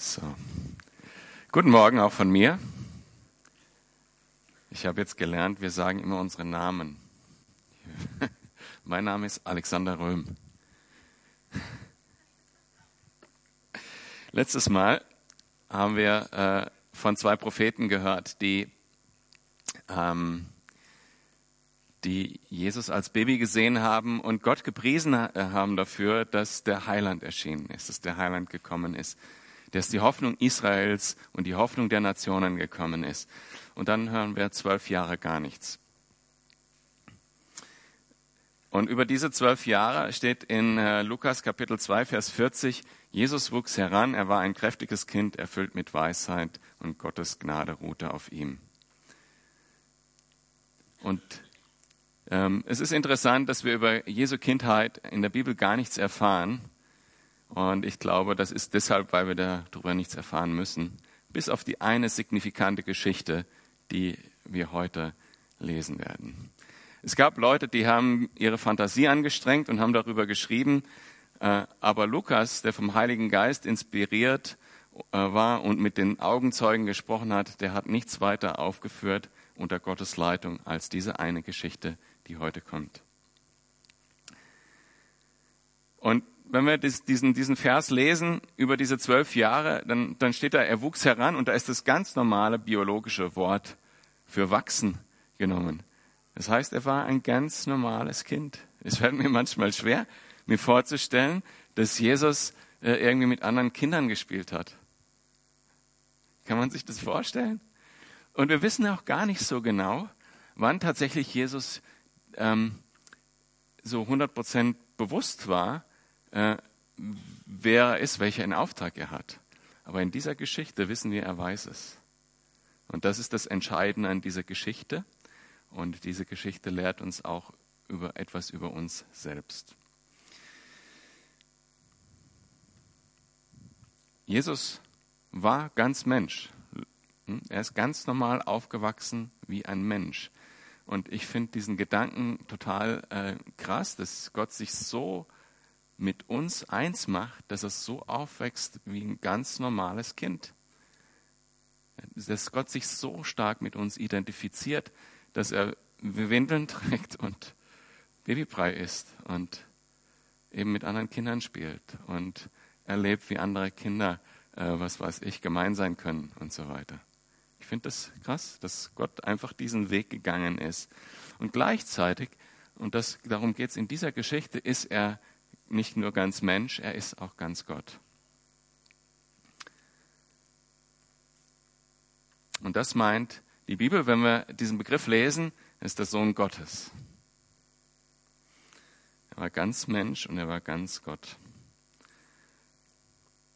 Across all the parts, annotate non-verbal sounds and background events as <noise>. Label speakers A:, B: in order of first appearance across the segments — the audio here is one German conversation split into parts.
A: So. Guten Morgen auch von mir. Ich habe jetzt gelernt, wir sagen immer unsere Namen. <laughs> mein Name ist Alexander Röhm. <laughs> Letztes Mal haben wir äh, von zwei Propheten gehört, die, ähm, die Jesus als Baby gesehen haben und Gott gepriesen äh, haben dafür, dass der Heiland erschienen ist, dass der Heiland gekommen ist dass die Hoffnung Israels und die Hoffnung der Nationen gekommen ist. Und dann hören wir zwölf Jahre gar nichts. Und über diese zwölf Jahre steht in äh, Lukas Kapitel 2, Vers 40, Jesus wuchs heran, er war ein kräftiges Kind, erfüllt mit Weisheit und Gottes Gnade ruhte auf ihm. Und ähm, es ist interessant, dass wir über Jesu Kindheit in der Bibel gar nichts erfahren. Und ich glaube, das ist deshalb, weil wir darüber nichts erfahren müssen, bis auf die eine signifikante Geschichte, die wir heute lesen werden. Es gab Leute, die haben ihre Fantasie angestrengt und haben darüber geschrieben, äh, aber Lukas, der vom Heiligen Geist inspiriert äh, war und mit den Augenzeugen gesprochen hat, der hat nichts weiter aufgeführt unter Gottes Leitung als diese eine Geschichte, die heute kommt. Und wenn wir diesen, diesen Vers lesen über diese zwölf Jahre, dann, dann steht da, er wuchs heran und da ist das ganz normale biologische Wort für wachsen genommen. Das heißt, er war ein ganz normales Kind. Es fällt mir manchmal schwer, mir vorzustellen, dass Jesus äh, irgendwie mit anderen Kindern gespielt hat. Kann man sich das vorstellen? Und wir wissen auch gar nicht so genau, wann tatsächlich Jesus ähm, so 100 Prozent bewusst war, äh, wer er ist, welchen Auftrag er hat. Aber in dieser Geschichte wissen wir, er weiß es. Und das ist das Entscheidende an dieser Geschichte. Und diese Geschichte lehrt uns auch über etwas über uns selbst. Jesus war ganz Mensch. Hm? Er ist ganz normal aufgewachsen wie ein Mensch. Und ich finde diesen Gedanken total äh, krass, dass Gott sich so mit uns eins macht, dass es so aufwächst wie ein ganz normales Kind. Dass Gott sich so stark mit uns identifiziert, dass er Windeln trägt und Babybrei isst und eben mit anderen Kindern spielt und erlebt, wie andere Kinder, äh, was weiß ich, gemein sein können und so weiter. Ich finde das krass, dass Gott einfach diesen Weg gegangen ist. Und gleichzeitig, und das, darum geht es in dieser Geschichte, ist er nicht nur ganz Mensch, er ist auch ganz Gott. Und das meint die Bibel, wenn wir diesen Begriff lesen, ist der Sohn Gottes. Er war ganz Mensch und er war ganz Gott.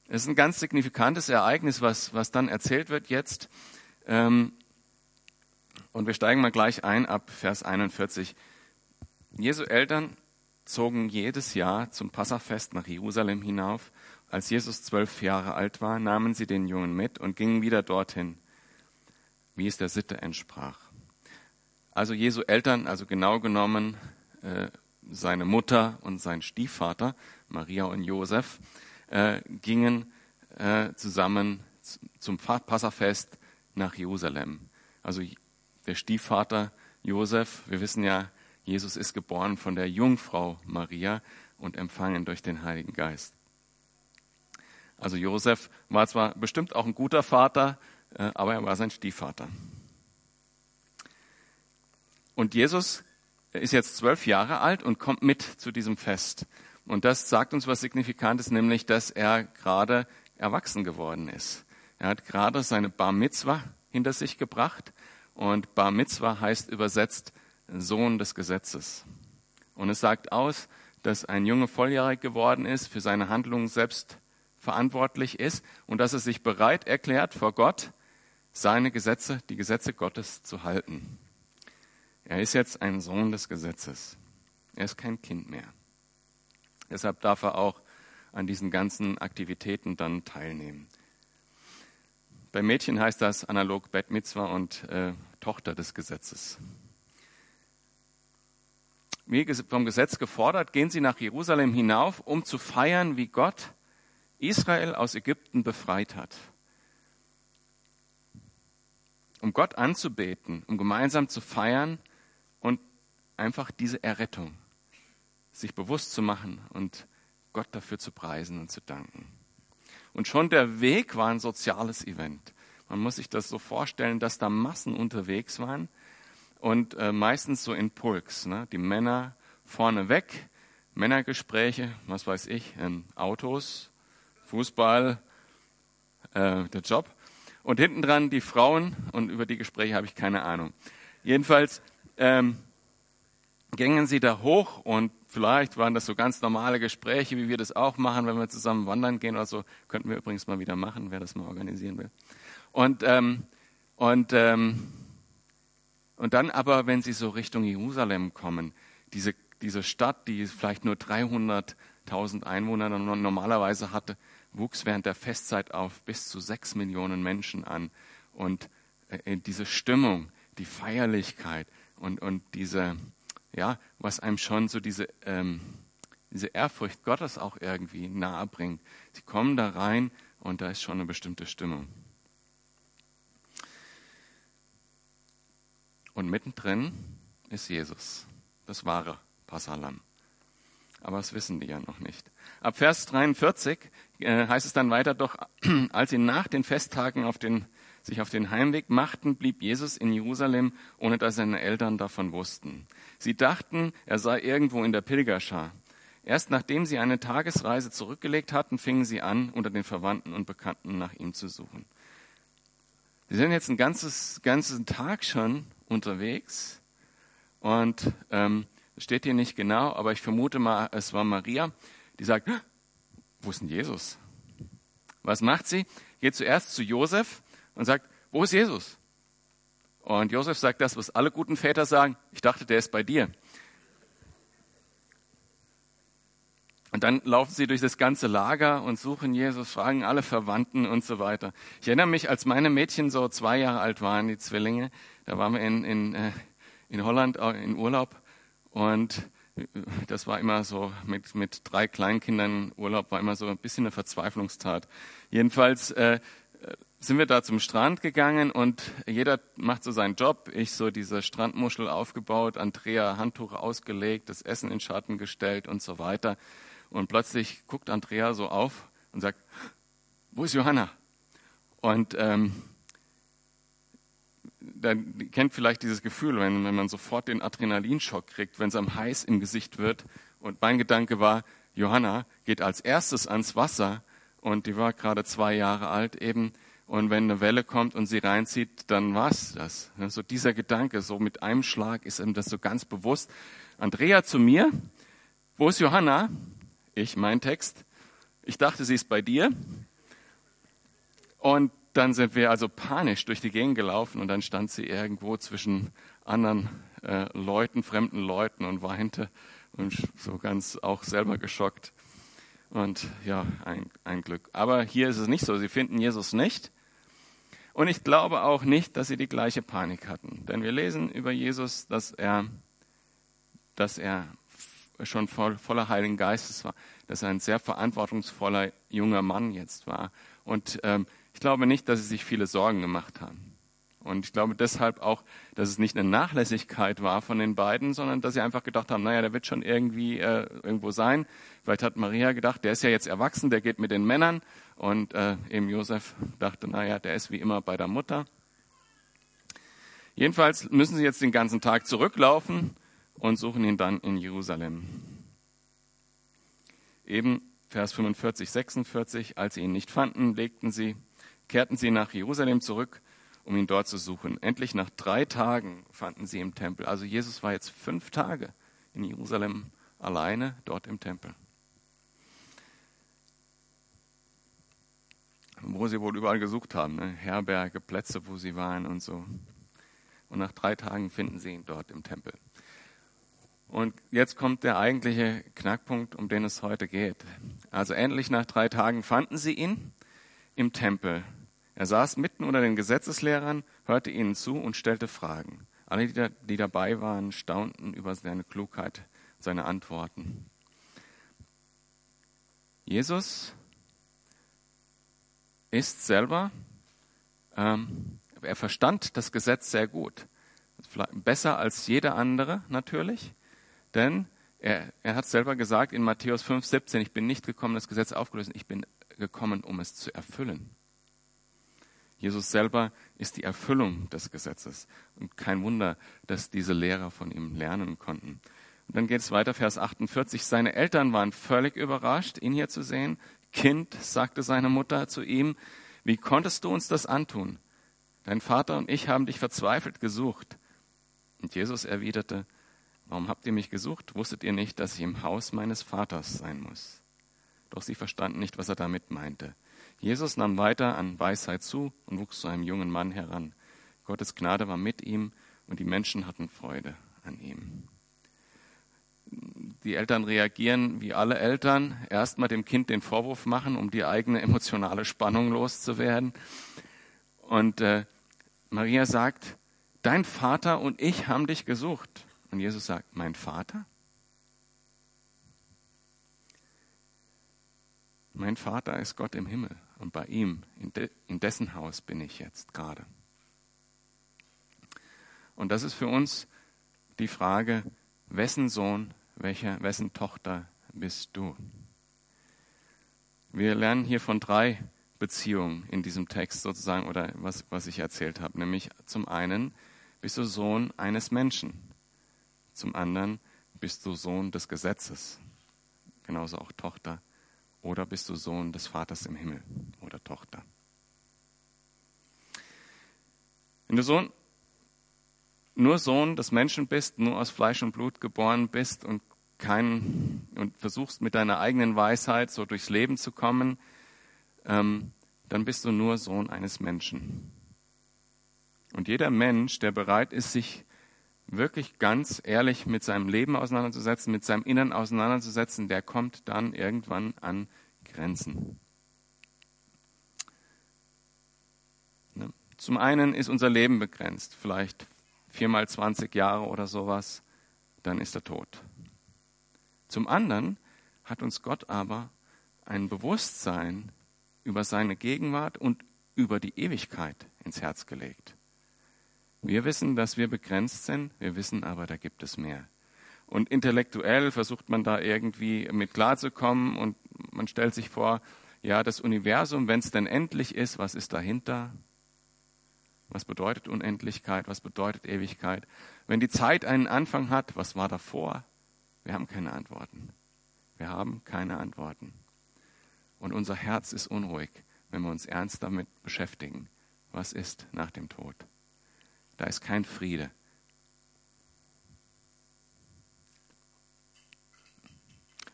A: Es ist ein ganz signifikantes Ereignis, was, was dann erzählt wird jetzt. Ähm, und wir steigen mal gleich ein ab Vers 41. Jesu Eltern zogen jedes Jahr zum Passafest nach Jerusalem hinauf. Als Jesus zwölf Jahre alt war, nahmen sie den Jungen mit und gingen wieder dorthin, wie es der Sitte entsprach. Also Jesu Eltern, also genau genommen äh, seine Mutter und sein Stiefvater, Maria und Josef, äh, gingen äh, zusammen zum Passafest nach Jerusalem. Also der Stiefvater Josef, wir wissen ja, Jesus ist geboren von der Jungfrau Maria und empfangen durch den Heiligen Geist. Also Josef war zwar bestimmt auch ein guter Vater, äh, aber er war sein Stiefvater. Und Jesus ist jetzt zwölf Jahre alt und kommt mit zu diesem Fest. Und das sagt uns was Signifikantes, nämlich, dass er gerade erwachsen geworden ist. Er hat gerade seine Bar Mitzwa hinter sich gebracht. Und Bar Mitzwa heißt übersetzt Sohn des Gesetzes. Und es sagt aus, dass ein Junge volljährig geworden ist, für seine Handlungen selbst verantwortlich ist und dass er sich bereit erklärt, vor Gott seine Gesetze, die Gesetze Gottes zu halten. Er ist jetzt ein Sohn des Gesetzes. Er ist kein Kind mehr. Deshalb darf er auch an diesen ganzen Aktivitäten dann teilnehmen. Bei Mädchen heißt das analog Bet Mitzvah und äh, Tochter des Gesetzes wie vom Gesetz gefordert, gehen sie nach Jerusalem hinauf, um zu feiern, wie Gott Israel aus Ägypten befreit hat. Um Gott anzubeten, um gemeinsam zu feiern und einfach diese Errettung sich bewusst zu machen und Gott dafür zu preisen und zu danken. Und schon der Weg war ein soziales Event. Man muss sich das so vorstellen, dass da Massen unterwegs waren und äh, meistens so in Pulks. Ne? Die Männer vorne weg, Männergespräche, was weiß ich, ähm, Autos, Fußball, äh, der Job. Und hinten dran die Frauen und über die Gespräche habe ich keine Ahnung. Jedenfalls ähm, gingen sie da hoch und vielleicht waren das so ganz normale Gespräche, wie wir das auch machen, wenn wir zusammen wandern gehen oder so. Könnten wir übrigens mal wieder machen, wer das mal organisieren will. Und, ähm, und, ähm, und dann aber, wenn sie so Richtung Jerusalem kommen, diese, diese Stadt, die vielleicht nur 300.000 Einwohner normalerweise hatte, wuchs während der Festzeit auf bis zu sechs Millionen Menschen an. Und äh, diese Stimmung, die Feierlichkeit und, und diese, ja, was einem schon so diese, ähm, diese Ehrfurcht Gottes auch irgendwie nahe bringt. Sie kommen da rein und da ist schon eine bestimmte Stimmung. Und mittendrin ist Jesus, das wahre Passalam. Aber das wissen die ja noch nicht. Ab Vers 43 äh, heißt es dann weiter, doch <clears throat> als sie nach den Festtagen auf den, sich auf den Heimweg machten, blieb Jesus in Jerusalem, ohne dass seine Eltern davon wussten. Sie dachten, er sei irgendwo in der Pilgerschar. Erst nachdem sie eine Tagesreise zurückgelegt hatten, fingen sie an, unter den Verwandten und Bekannten nach ihm zu suchen. Sie sind jetzt einen ganzes, ganzen Tag schon unterwegs und ähm, steht hier nicht genau, aber ich vermute mal, es war Maria, die sagt, wo ist denn Jesus? Was macht sie? Geht zuerst zu Josef und sagt, wo ist Jesus? Und Josef sagt das, was alle guten Väter sagen, ich dachte, der ist bei dir. Und dann laufen sie durch das ganze Lager und suchen Jesus, fragen alle Verwandten und so weiter. Ich erinnere mich, als meine Mädchen so zwei Jahre alt waren, die Zwillinge, da waren wir in, in, äh, in Holland in Urlaub und das war immer so, mit, mit drei Kleinkindern Urlaub war immer so ein bisschen eine Verzweiflungstat. Jedenfalls äh, sind wir da zum Strand gegangen und jeder macht so seinen Job. Ich so diese Strandmuschel aufgebaut, Andrea Handtuch ausgelegt, das Essen in Schatten gestellt und so weiter. Und plötzlich guckt Andrea so auf und sagt, wo ist Johanna? Und ähm, dann kennt vielleicht dieses Gefühl, wenn, wenn man sofort den Adrenalinschock kriegt, wenn es am heiß im Gesicht wird. Und mein Gedanke war, Johanna geht als erstes ans Wasser und die war gerade zwei Jahre alt eben. Und wenn eine Welle kommt und sie reinzieht, dann war's das. So dieser Gedanke, so mit einem Schlag ist ihm das so ganz bewusst. Andrea zu mir, wo ist Johanna? Ich, mein Text. Ich dachte, sie ist bei dir. Und dann sind wir also panisch durch die Gegend gelaufen und dann stand sie irgendwo zwischen anderen äh, Leuten, fremden Leuten und weinte und so ganz auch selber geschockt. Und ja, ein, ein Glück. Aber hier ist es nicht so. Sie finden Jesus nicht. Und ich glaube auch nicht, dass sie die gleiche Panik hatten. Denn wir lesen über Jesus, dass er, dass er schon voll, voller Heiligen Geistes war, dass er ein sehr verantwortungsvoller junger Mann jetzt war. Und ähm, ich glaube nicht, dass sie sich viele Sorgen gemacht haben. Und ich glaube deshalb auch, dass es nicht eine Nachlässigkeit war von den beiden, sondern dass sie einfach gedacht haben, naja, der wird schon irgendwie äh, irgendwo sein. Vielleicht hat Maria gedacht, der ist ja jetzt erwachsen, der geht mit den Männern. Und äh, eben Josef dachte, naja, der ist wie immer bei der Mutter. Jedenfalls müssen sie jetzt den ganzen Tag zurücklaufen und suchen ihn dann in Jerusalem. Eben Vers 45, 46, als sie ihn nicht fanden, legten sie kehrten sie nach Jerusalem zurück, um ihn dort zu suchen. Endlich nach drei Tagen fanden sie im Tempel. Also Jesus war jetzt fünf Tage in Jerusalem alleine dort im Tempel. Wo sie wohl überall gesucht haben, ne? Herberge, Plätze, wo sie waren und so. Und nach drei Tagen finden sie ihn dort im Tempel. Und jetzt kommt der eigentliche Knackpunkt, um den es heute geht. Also endlich nach drei Tagen fanden sie ihn im Tempel er saß mitten unter den Gesetzeslehrern, hörte ihnen zu und stellte Fragen. Alle, die, da, die dabei waren, staunten über seine Klugheit, seine Antworten. Jesus ist selber, ähm, er verstand das Gesetz sehr gut. Besser als jeder andere natürlich, denn er, er hat selber gesagt in Matthäus 5, 17, ich bin nicht gekommen, das Gesetz aufzulösen, ich bin gekommen, um es zu erfüllen. Jesus selber ist die Erfüllung des Gesetzes. Und kein Wunder, dass diese Lehrer von ihm lernen konnten. Und dann geht es weiter, Vers 48. Seine Eltern waren völlig überrascht, ihn hier zu sehen. Kind, sagte seine Mutter zu ihm, wie konntest du uns das antun? Dein Vater und ich haben dich verzweifelt gesucht. Und Jesus erwiderte, warum habt ihr mich gesucht? Wusstet ihr nicht, dass ich im Haus meines Vaters sein muss? Doch sie verstanden nicht, was er damit meinte. Jesus nahm weiter an Weisheit zu und wuchs zu einem jungen Mann heran. Gottes Gnade war mit ihm und die Menschen hatten Freude an ihm. Die Eltern reagieren wie alle Eltern, erstmal dem Kind den Vorwurf machen, um die eigene emotionale Spannung loszuwerden. Und äh, Maria sagt, dein Vater und ich haben dich gesucht. Und Jesus sagt, mein Vater? Mein Vater ist Gott im Himmel und bei ihm, in, de, in dessen Haus bin ich jetzt gerade. Und das ist für uns die Frage, wessen Sohn, welcher, wessen Tochter bist du? Wir lernen hier von drei Beziehungen in diesem Text sozusagen oder was, was ich erzählt habe. Nämlich zum einen bist du Sohn eines Menschen, zum anderen bist du Sohn des Gesetzes, genauso auch Tochter oder bist du Sohn des Vaters im Himmel oder Tochter? Wenn du Sohn, nur Sohn des Menschen bist, nur aus Fleisch und Blut geboren bist und kein, und versuchst mit deiner eigenen Weisheit so durchs Leben zu kommen, ähm, dann bist du nur Sohn eines Menschen. Und jeder Mensch, der bereit ist, sich wirklich ganz ehrlich mit seinem Leben auseinanderzusetzen, mit seinem Innern auseinanderzusetzen, der kommt dann irgendwann an Grenzen. Ne? Zum einen ist unser Leben begrenzt, vielleicht viermal 20 Jahre oder sowas, dann ist er tot. Zum anderen hat uns Gott aber ein Bewusstsein über seine Gegenwart und über die Ewigkeit ins Herz gelegt. Wir wissen, dass wir begrenzt sind, wir wissen aber, da gibt es mehr. Und intellektuell versucht man da irgendwie mit klarzukommen und man stellt sich vor, ja, das Universum, wenn es denn endlich ist, was ist dahinter? Was bedeutet Unendlichkeit? Was bedeutet Ewigkeit? Wenn die Zeit einen Anfang hat, was war davor? Wir haben keine Antworten. Wir haben keine Antworten. Und unser Herz ist unruhig, wenn wir uns ernst damit beschäftigen. Was ist nach dem Tod? Da ist kein Friede.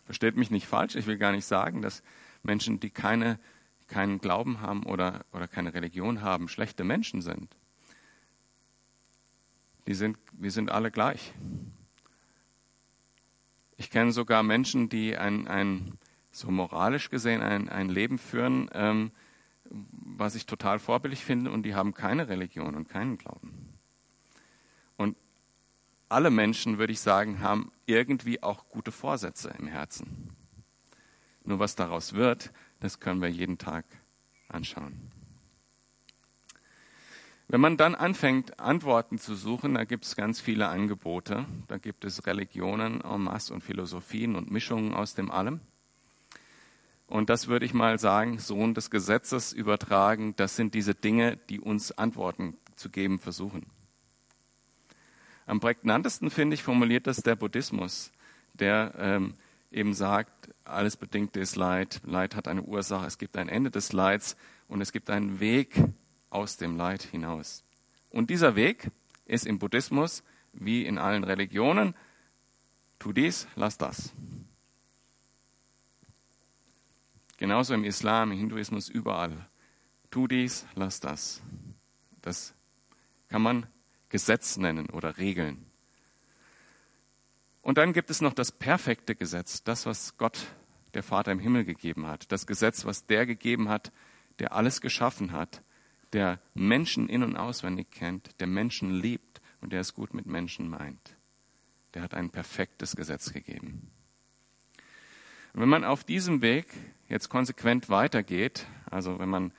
A: Versteht mich nicht falsch, ich will gar nicht sagen, dass Menschen, die keine, keinen Glauben haben oder, oder keine Religion haben, schlechte Menschen sind. Die sind. Wir sind alle gleich. Ich kenne sogar Menschen, die ein, ein so moralisch gesehen ein, ein Leben führen, ähm, was ich total vorbildlich finde, und die haben keine Religion und keinen Glauben alle Menschen, würde ich sagen, haben irgendwie auch gute Vorsätze im Herzen. Nur was daraus wird, das können wir jeden Tag anschauen. Wenn man dann anfängt, Antworten zu suchen, da gibt es ganz viele Angebote. Da gibt es Religionen en masse und Philosophien und Mischungen aus dem allem. Und das würde ich mal sagen, Sohn des Gesetzes übertragen, das sind diese Dinge, die uns Antworten zu geben versuchen. Am prägnantesten, finde ich, formuliert das der Buddhismus, der ähm, eben sagt, alles Bedingte ist Leid, Leid hat eine Ursache, es gibt ein Ende des Leids und es gibt einen Weg aus dem Leid hinaus. Und dieser Weg ist im Buddhismus wie in allen Religionen, tu dies, lass das. Genauso im Islam, im Hinduismus, überall. Tu dies, lass das. Das kann man Gesetz nennen oder Regeln. Und dann gibt es noch das perfekte Gesetz, das, was Gott, der Vater im Himmel gegeben hat. Das Gesetz, was der gegeben hat, der alles geschaffen hat, der Menschen in und auswendig kennt, der Menschen liebt und der es gut mit Menschen meint. Der hat ein perfektes Gesetz gegeben. Wenn man auf diesem Weg jetzt konsequent weitergeht, also wenn man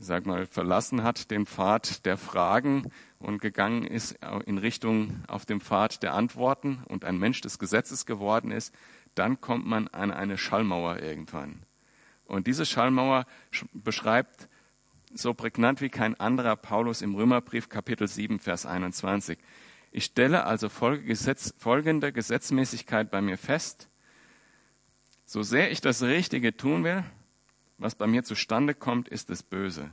A: sag mal, verlassen hat den Pfad der Fragen und gegangen ist in Richtung auf dem Pfad der Antworten und ein Mensch des Gesetzes geworden ist, dann kommt man an eine Schallmauer irgendwann. Und diese Schallmauer beschreibt so prägnant wie kein anderer Paulus im Römerbrief Kapitel 7, Vers 21. Ich stelle also folgende Gesetzmäßigkeit bei mir fest. So sehr ich das Richtige tun will, was bei mir zustande kommt, ist das Böse.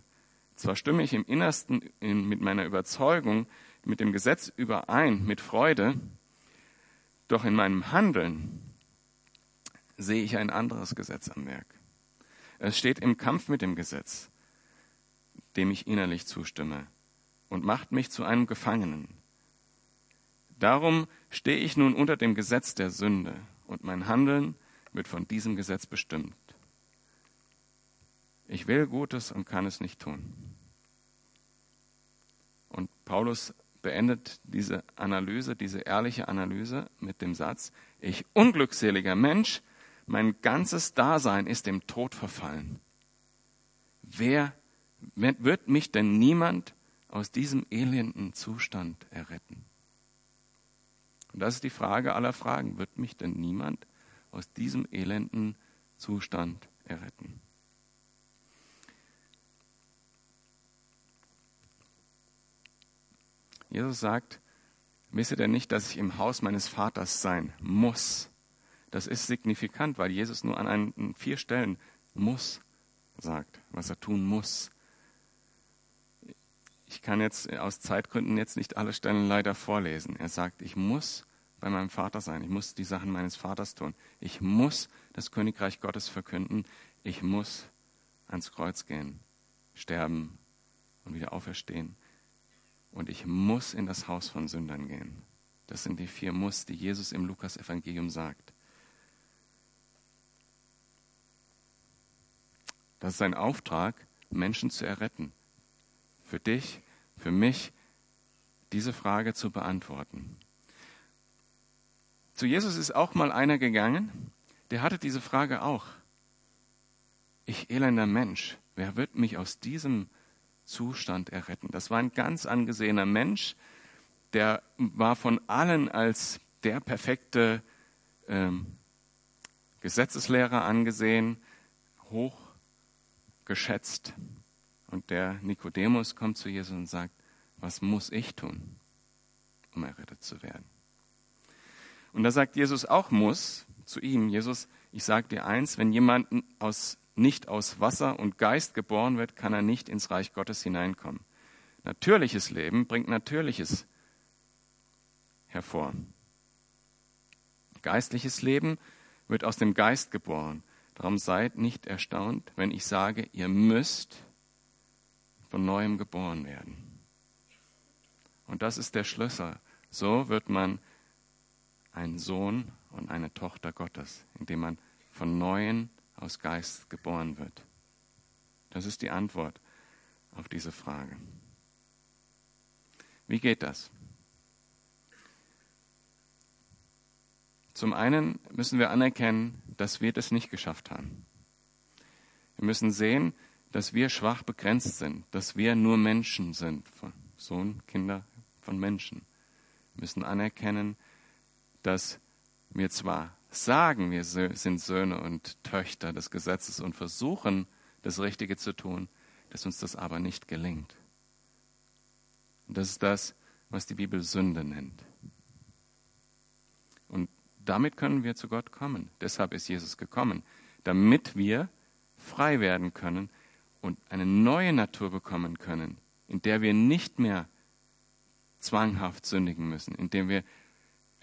A: Zwar stimme ich im Innersten mit meiner Überzeugung mit dem Gesetz überein, mit Freude, doch in meinem Handeln sehe ich ein anderes Gesetz am Werk. Es steht im Kampf mit dem Gesetz, dem ich innerlich zustimme, und macht mich zu einem Gefangenen. Darum stehe ich nun unter dem Gesetz der Sünde, und mein Handeln wird von diesem Gesetz bestimmt. Ich will Gutes und kann es nicht tun. Und Paulus beendet diese Analyse, diese ehrliche Analyse mit dem Satz, ich unglückseliger Mensch, mein ganzes Dasein ist dem Tod verfallen. Wer wird mich denn niemand aus diesem elenden Zustand erretten? Und das ist die Frage aller Fragen. Wird mich denn niemand aus diesem elenden Zustand erretten? Jesus sagt, wisst ihr denn nicht, dass ich im Haus meines Vaters sein muss? Das ist signifikant, weil Jesus nur an, einen, vier Stellen muss sagt, was er tun muss. Ich kann jetzt aus Zeitgründen jetzt nicht alle Stellen leider vorlesen. Er sagt, ich muss bei meinem Vater sein. Ich muss die Sachen meines Vaters tun. Ich muss das Königreich Gottes verkünden. Ich muss ans Kreuz gehen, sterben und wieder auferstehen. Und ich muss in das Haus von Sündern gehen. Das sind die vier Muss, die Jesus im Lukas-Evangelium sagt. Das ist sein Auftrag, Menschen zu erretten. Für dich, für mich, diese Frage zu beantworten. Zu Jesus ist auch mal einer gegangen, der hatte diese Frage auch. Ich elender Mensch, wer wird mich aus diesem Zustand erretten? Das war ein ganz angesehener Mensch, der war von allen als der perfekte ähm, Gesetzeslehrer angesehen, hoch geschätzt. Und der Nikodemus kommt zu Jesus und sagt, was muss ich tun, um errettet zu werden? Und da sagt Jesus auch muss zu ihm, Jesus, ich sage dir eins, wenn jemand aus, nicht aus Wasser und Geist geboren wird, kann er nicht ins Reich Gottes hineinkommen. Natürliches Leben bringt Natürliches hervor. Geistliches Leben wird aus dem Geist geboren. Darum seid nicht erstaunt, wenn ich sage, ihr müsst von neuem geboren werden. Und das ist der Schlüssel. So wird man ein Sohn und eine Tochter Gottes, indem man von neuem aus Geist geboren wird. Das ist die Antwort auf diese Frage. Wie geht das? Zum einen müssen wir anerkennen, dass wir das nicht geschafft haben. Wir müssen sehen, dass wir schwach begrenzt sind, dass wir nur Menschen sind, Sohn, Kinder von Menschen. Wir müssen anerkennen, dass wir zwar sagen, wir sind Söhne und Töchter des Gesetzes und versuchen, das Richtige zu tun, dass uns das aber nicht gelingt. Und das ist das, was die Bibel Sünde nennt. Und damit können wir zu Gott kommen. Deshalb ist Jesus gekommen, damit wir frei werden können und eine neue Natur bekommen können, in der wir nicht mehr zwanghaft sündigen müssen, in dem wir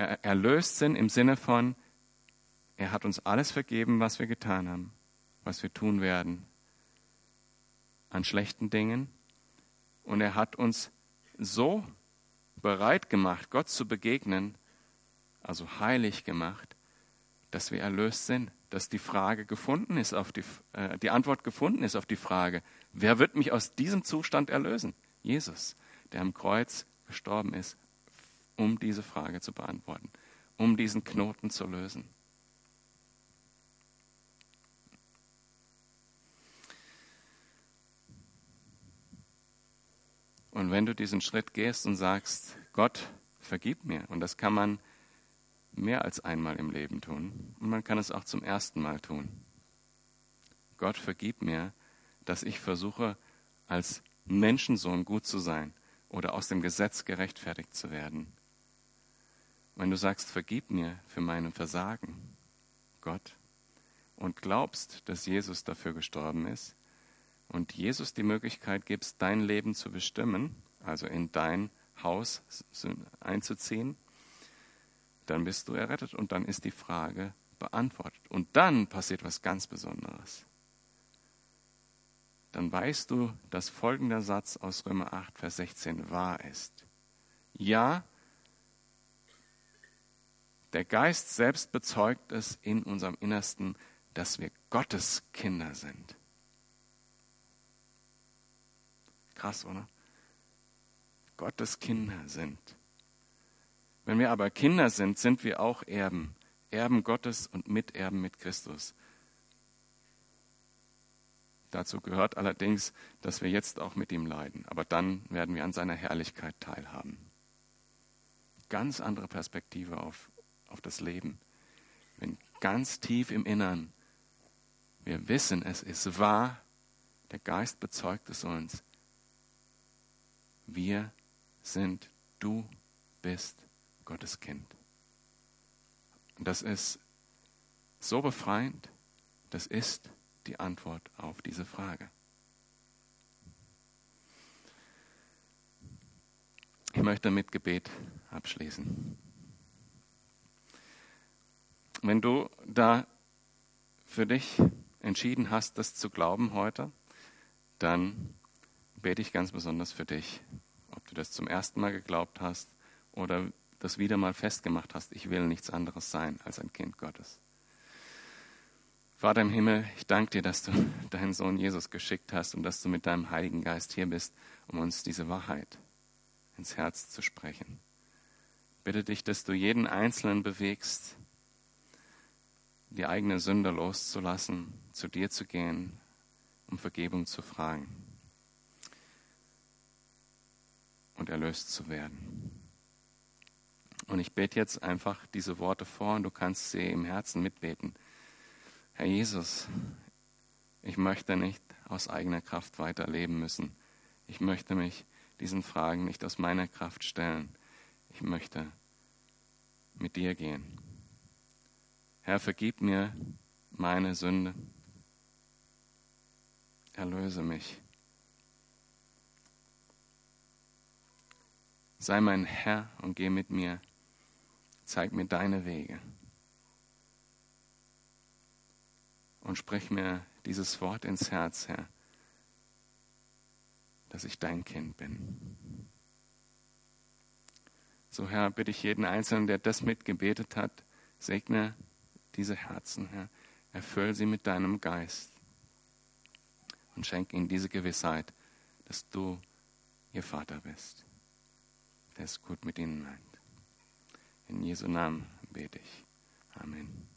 A: erlöst sind im Sinne von, er hat uns alles vergeben, was wir getan haben, was wir tun werden an schlechten Dingen. Und er hat uns so bereit gemacht, Gott zu begegnen, also heilig gemacht, dass wir erlöst sind, dass die Frage gefunden ist auf die, äh, die Antwort gefunden ist auf die Frage, wer wird mich aus diesem Zustand erlösen? Jesus, der am Kreuz gestorben ist, um diese Frage zu beantworten, um diesen Knoten zu lösen. Und wenn du diesen Schritt gehst und sagst, Gott, vergib mir, und das kann man mehr als einmal im Leben tun, und man kann es auch zum ersten Mal tun. Gott, vergib mir, dass ich versuche, als Menschensohn gut zu sein oder aus dem Gesetz gerechtfertigt zu werden. Wenn du sagst, vergib mir für meine Versagen, Gott, und glaubst, dass Jesus dafür gestorben ist und Jesus die Möglichkeit gibst, dein Leben zu bestimmen, also in dein Haus einzuziehen, dann bist du errettet und dann ist die Frage beantwortet. Und dann passiert was ganz Besonderes. Dann weißt du, dass folgender Satz aus Römer 8, Vers 16 wahr ist. Ja, der Geist selbst bezeugt es in unserem Innersten, dass wir Gottes Kinder sind. Krass, oder? Gottes Kinder sind. Wenn wir aber Kinder sind, sind wir auch Erben, Erben Gottes und Miterben mit Christus. Dazu gehört allerdings, dass wir jetzt auch mit ihm leiden, aber dann werden wir an seiner Herrlichkeit teilhaben. Ganz andere Perspektive auf, auf das Leben. Wenn ganz tief im Innern wir wissen, es ist wahr, der Geist bezeugt es uns. Wir sind, du bist Gottes Kind. Und das ist so befreiend, das ist die Antwort auf diese Frage. Ich möchte mit Gebet abschließen. Wenn du da für dich entschieden hast, das zu glauben heute, dann bete ich ganz besonders für dich. Ob du das zum ersten Mal geglaubt hast oder das wieder mal festgemacht hast, ich will nichts anderes sein als ein Kind Gottes. Vater im Himmel, ich danke dir, dass du <laughs> deinen Sohn Jesus geschickt hast und dass du mit deinem Heiligen Geist hier bist, um uns diese Wahrheit ins Herz zu sprechen. Bitte dich, dass du jeden Einzelnen bewegst, die eigene Sünde loszulassen, zu dir zu gehen, um Vergebung zu fragen und erlöst zu werden. Und ich bete jetzt einfach diese Worte vor und du kannst sie im Herzen mitbeten. Herr Jesus, ich möchte nicht aus eigener Kraft weiterleben müssen. Ich möchte mich diesen Fragen nicht aus meiner Kraft stellen. Ich möchte mit dir gehen. Herr, vergib mir meine Sünde. Erlöse mich. Sei mein Herr und geh mit mir. Zeig mir deine Wege. und sprich mir dieses Wort ins Herz, Herr, dass ich dein Kind bin. So, Herr, bitte ich jeden Einzelnen, der das mitgebetet hat, segne diese Herzen, Herr. Erfüll sie mit deinem Geist und schenke ihnen diese Gewissheit, dass du ihr Vater bist, der es gut mit ihnen meint. In Jesu Namen bete ich. Amen.